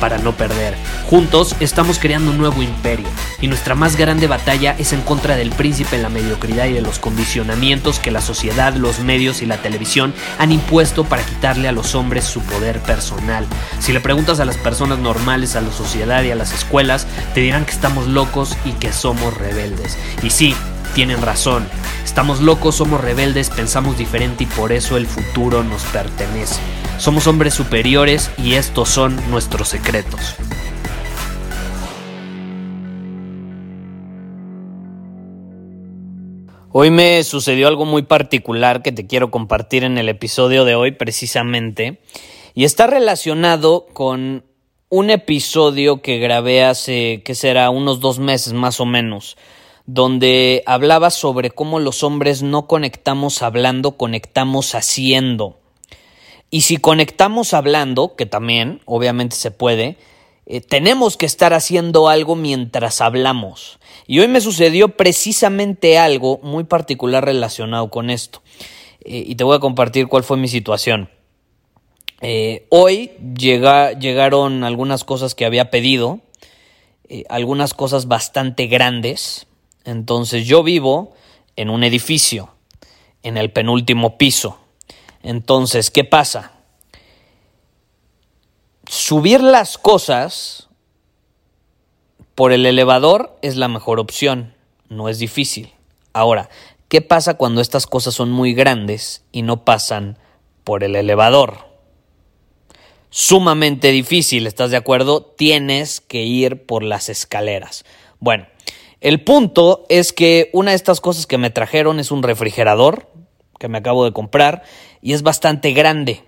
para no perder. Juntos estamos creando un nuevo imperio y nuestra más grande batalla es en contra del príncipe, la mediocridad y de los condicionamientos que la sociedad, los medios y la televisión han impuesto para quitarle a los hombres su poder personal. Si le preguntas a las personas normales, a la sociedad y a las escuelas, te dirán que estamos locos y que somos rebeldes. Y sí, tienen razón. Estamos locos, somos rebeldes, pensamos diferente y por eso el futuro nos pertenece. Somos hombres superiores y estos son nuestros secretos. Hoy me sucedió algo muy particular que te quiero compartir en el episodio de hoy precisamente y está relacionado con un episodio que grabé hace, ¿qué será?, unos dos meses más o menos, donde hablaba sobre cómo los hombres no conectamos hablando, conectamos haciendo. Y si conectamos hablando, que también obviamente se puede, eh, tenemos que estar haciendo algo mientras hablamos. Y hoy me sucedió precisamente algo muy particular relacionado con esto. Eh, y te voy a compartir cuál fue mi situación. Eh, hoy llegaron algunas cosas que había pedido, algunas cosas bastante grandes. Entonces yo vivo en un edificio, en el penúltimo piso. Entonces, ¿qué pasa? subir las cosas por el elevador es la mejor opción, no es difícil. Ahora, ¿qué pasa cuando estas cosas son muy grandes y no pasan por el elevador? Sumamente difícil, ¿estás de acuerdo? Tienes que ir por las escaleras. Bueno, el punto es que una de estas cosas que me trajeron es un refrigerador que me acabo de comprar y es bastante grande.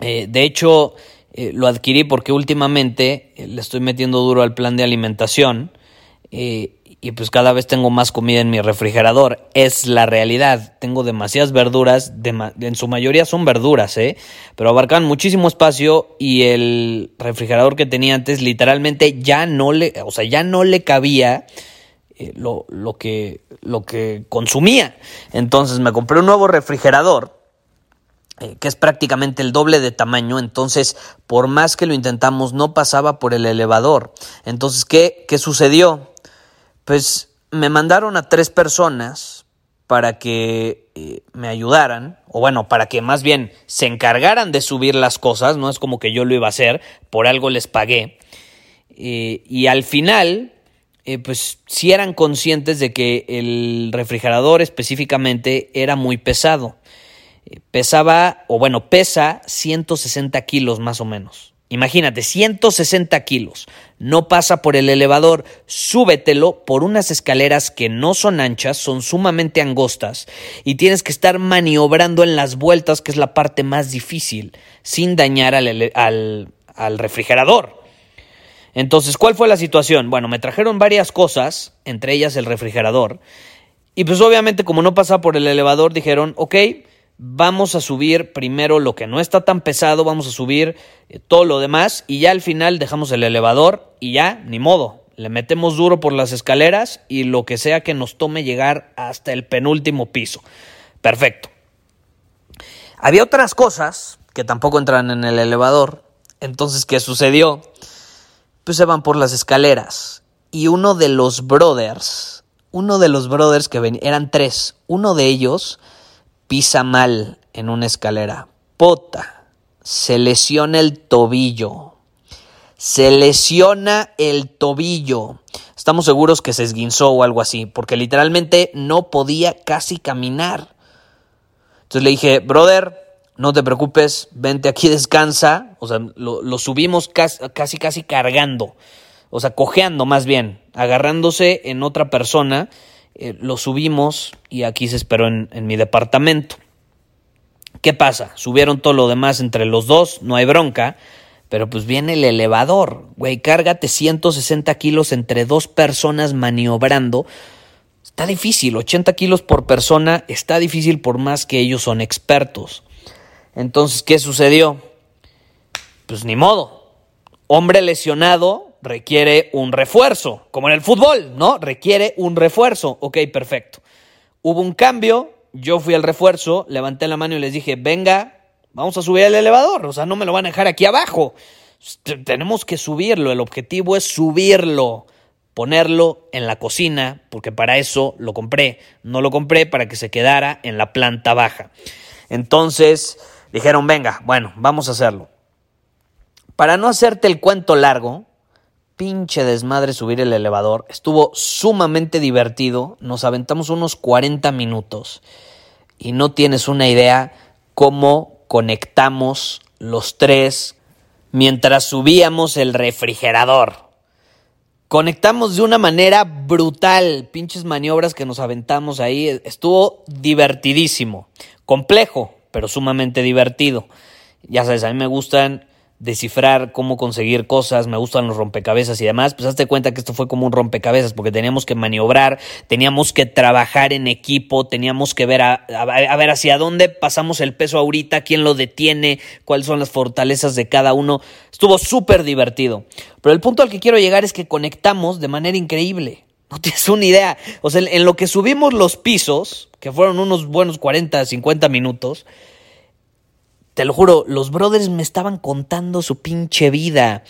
Eh, de hecho, eh, lo adquirí porque últimamente eh, le estoy metiendo duro al plan de alimentación y pues cada vez tengo más comida en mi refrigerador. Es la realidad. Tengo demasiadas verduras, en su mayoría son verduras, ¿eh? pero abarcan muchísimo espacio y el refrigerador que tenía antes literalmente ya no le, o sea, ya no le cabía. lo, lo, que, lo que consumía. Entonces me compré un nuevo refrigerador eh, que es prácticamente el doble de tamaño, entonces por más que lo intentamos no pasaba por el elevador. Entonces, ¿qué, qué sucedió? Pues me mandaron a tres personas para que eh, me ayudaran, o bueno, para que más bien se encargaran de subir las cosas, no es como que yo lo iba a hacer, por algo les pagué. Eh, y al final, pues sí eran conscientes de que el refrigerador específicamente era muy pesado pesaba, o bueno, pesa 160 kilos más o menos. Imagínate, 160 kilos. No pasa por el elevador, súbetelo por unas escaleras que no son anchas, son sumamente angostas y tienes que estar maniobrando en las vueltas, que es la parte más difícil, sin dañar al, al, refrigerador. Entonces, ¿cuál fue la situación? Bueno, me trajeron varias cosas, entre ellas el refrigerador, y pues obviamente como no pasa por el elevador, dijeron, ok, vamos a subir primero lo que no está tan pesado, vamos a subir eh, todo lo demás y ya al final dejamos el elevador y ya, ni modo, le metemos duro por las escaleras y lo que sea que nos tome llegar hasta el penúltimo piso. Perfecto. Había otras cosas que tampoco entran en el elevador, entonces, ¿qué sucedió? Pues se van por las escaleras y uno de los brothers, uno de los brothers que ven, eran tres, uno de ellos pisa mal en una escalera, pota, se lesiona el tobillo. Se lesiona el tobillo. Estamos seguros que se esguinzó o algo así, porque literalmente no podía casi caminar. Entonces le dije, brother, no te preocupes, vente aquí, descansa. O sea, lo, subimos casi, casi, casi cargando. O sea, cojeando más bien, agarrándose en otra persona eh, lo subimos y aquí se esperó en, mi departamento. ¿Qué pasa? Subieron todo lo demás entre los dos, no hay bronca, pero pues viene el elevador, güey, cárgate 160 kilos entre dos personas maniobrando. Está difícil, 80 kilos por persona está difícil por más que ellos son expertos. Entonces, ¿qué sucedió? Pues ni modo. Hombre lesionado requiere un refuerzo, como en el fútbol, ¿no? Requiere un refuerzo. Ok, perfecto. Hubo un cambio, yo fui al refuerzo, levanté la mano y les dije, venga, vamos a subir el elevador, o sea, no me lo van a dejar aquí abajo. Tenemos que subirlo, el objetivo es subirlo, ponerlo en la cocina, porque para eso lo compré, no lo compré para que se quedara en la planta baja. Entonces dijeron, venga, bueno, vamos a hacerlo. Para no hacerte el cuento largo, pinche desmadre subir el elevador. Estuvo sumamente divertido. Nos aventamos unos 40 minutos. Y no tienes una idea cómo conectamos los tres mientras subíamos el refrigerador. Conectamos de una manera brutal. Pinches maniobras que nos aventamos ahí. Estuvo divertidísimo. Complejo, pero sumamente divertido. Ya sabes, a mí me gustan descifrar cómo conseguir cosas, me gustan los rompecabezas y demás, pues hazte cuenta que esto fue como un rompecabezas porque teníamos que maniobrar, teníamos que trabajar en equipo, teníamos que ver a, ver hacia dónde pasamos el peso ahorita, quién lo detiene, cuáles son las fortalezas de cada uno. Estuvo súper divertido. Pero el punto al que quiero llegar es que conectamos de manera increíble. No tienes una idea. O sea, en lo que subimos los pisos, que fueron unos buenos 40, 50 minutos, te lo juro, los brothers me estaban contando su pinche vida.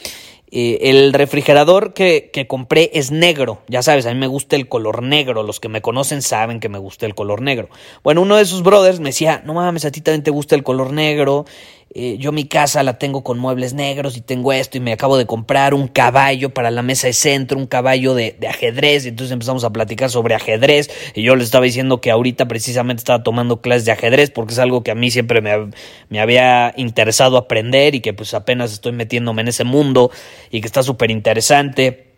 Eh, el refrigerador que, que, compré es negro. Ya sabes, a mí me gusta el color negro. Los que me conocen saben que me gusta el color negro. Bueno, uno de esos brothers me decía, no mames, a ti también te gusta el color negro. Eh, yo mi casa la tengo con muebles negros y tengo esto y me acabo de comprar un caballo para la mesa de centro, un caballo de, ajedrez y entonces empezamos a platicar sobre ajedrez y yo les estaba diciendo que ahorita precisamente estaba tomando clases de ajedrez porque es algo que a mí siempre me, me había interesado aprender y que pues apenas estoy metiéndome en ese mundo y que está súper interesante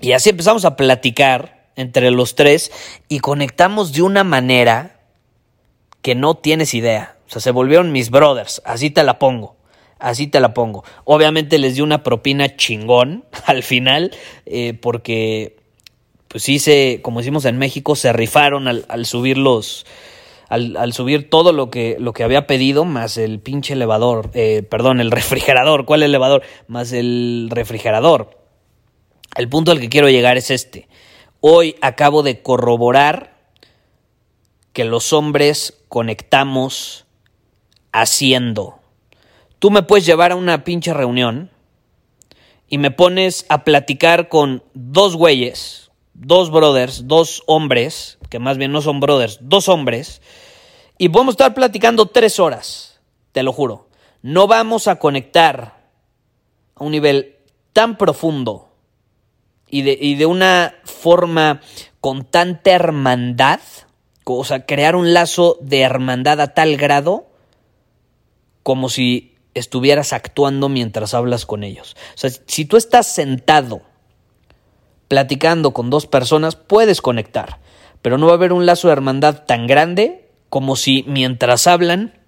y así empezamos a platicar entre los tres y conectamos de una manera que no tienes idea. Sea, se volvieron mis brothers, así te la pongo. Así te la pongo. Obviamente les di una propina chingón al final, eh, porque, pues sí, como decimos en México, se rifaron al, subir los, al, subir todo lo que, lo que había pedido, más el pinche elevador, eh, perdón, el refrigerador, ¿cuál elevador? Más el refrigerador. El punto al que quiero llegar es este. Hoy acabo de corroborar que los hombres conectamos haciendo. Tú me puedes llevar a una pinche reunión y me pones a platicar con dos güeyes, dos brothers, dos hombres, que más bien no son brothers, dos hombres, y vamos a estar platicando tres horas, te lo juro. No vamos a conectar a un nivel tan profundo y de, y de una forma con tanta hermandad, o sea, crear un lazo de hermandad a tal grado como si estuvieras actuando mientras hablas con ellos. O sea, si tú estás sentado platicando con dos personas, puedes conectar, pero no va a haber un lazo de hermandad tan grande como si mientras hablan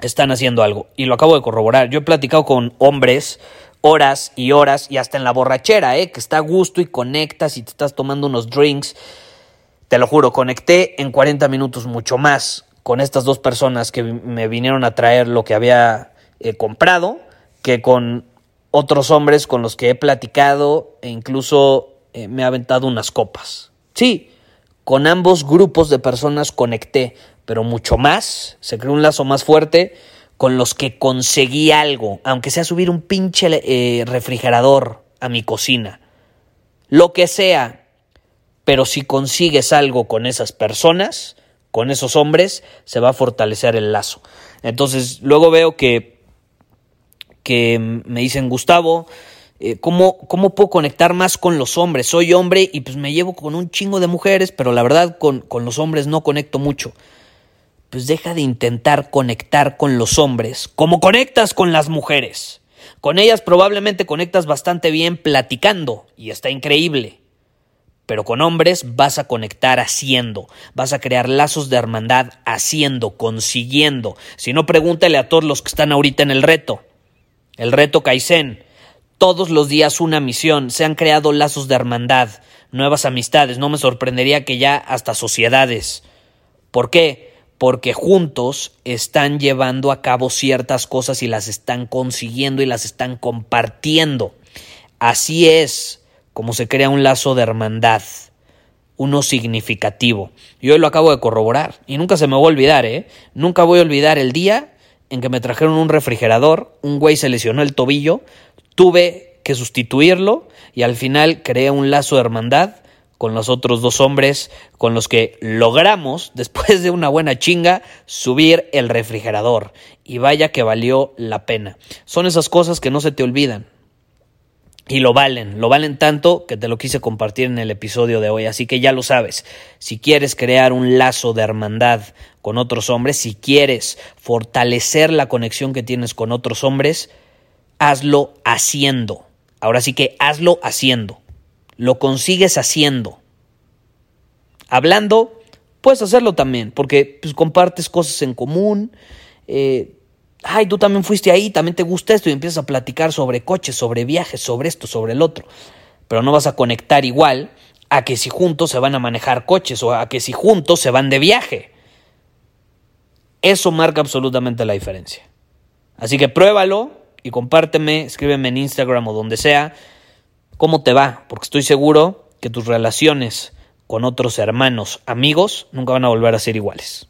están haciendo algo. Y lo acabo de corroborar. Yo he platicado con hombres horas y horas y hasta en la borrachera, ¿eh? que está a gusto y conectas y te estás tomando unos drinks. Te lo juro, conecté en 40 minutos mucho más con estas dos personas que me vinieron a traer lo que había eh, comprado que con otros hombres con los que he platicado e incluso eh, me ha aventado unas copas. Sí, con ambos grupos de personas conecté, pero mucho más, se creó un lazo más fuerte con los que conseguí algo, aunque sea subir un pinche eh, refrigerador a mi cocina. Lo que sea, pero si consigues algo con esas personas, con esos hombres, se va a fortalecer el lazo. Entonces, luego veo que, que me dicen, Gustavo, eh, ¿cómo, ¿cómo, puedo conectar más con los hombres? Soy hombre y pues me llevo con un chingo de mujeres, pero la verdad con, con los hombres no conecto mucho. Pues deja de intentar conectar con los hombres como conectas con las mujeres. Con ellas probablemente conectas bastante bien platicando y está increíble pero con hombres vas a conectar haciendo, vas a crear lazos de hermandad haciendo, consiguiendo. Si no, pregúntale a todos los que están ahorita en el reto. El reto Kaizen. Todos los días una misión, se han creado lazos de hermandad. nuevas amistades, no me sorprendería que ya hasta sociedades. ¿Por qué? Porque juntos están llevando a cabo ciertas cosas y las están consiguiendo y las están compartiendo. Así es como se crea un lazo de hermandad, uno significativo. Y hoy lo acabo de corroborar y nunca se me va a olvidar, ¿eh? Nunca voy a olvidar el día en que me trajeron un refrigerador, un güey se lesionó el tobillo, tuve que sustituirlo y al final creé un lazo de hermandad con los otros dos hombres con los que logramos, después de una buena chinga, subir el refrigerador. Y vaya que valió la pena. Son esas cosas que no se te olvidan. Y lo valen, lo valen tanto que te lo quise compartir en el episodio de hoy. Así que ya lo sabes, si quieres crear un lazo de hermandad con otros hombres, si quieres fortalecer la conexión que tienes con otros hombres, hazlo haciendo. Ahora sí que hazlo haciendo. Lo consigues haciendo. Hablando, puedes hacerlo también, porque pues, compartes cosas en común. Eh, ay, tú también fuiste ahí, también te gusta esto y empiezas a platicar sobre coches, sobre viajes, sobre esto, sobre el otro. Pero no vas a conectar igual a que si juntos se van a manejar coches o a que si juntos se van de viaje. Eso marca absolutamente la diferencia. Así que pruébalo y compárteme, escríbeme en Instagram o donde sea cómo te va, porque estoy seguro que tus relaciones con otros hermanos, amigos, nunca van a volver a ser iguales.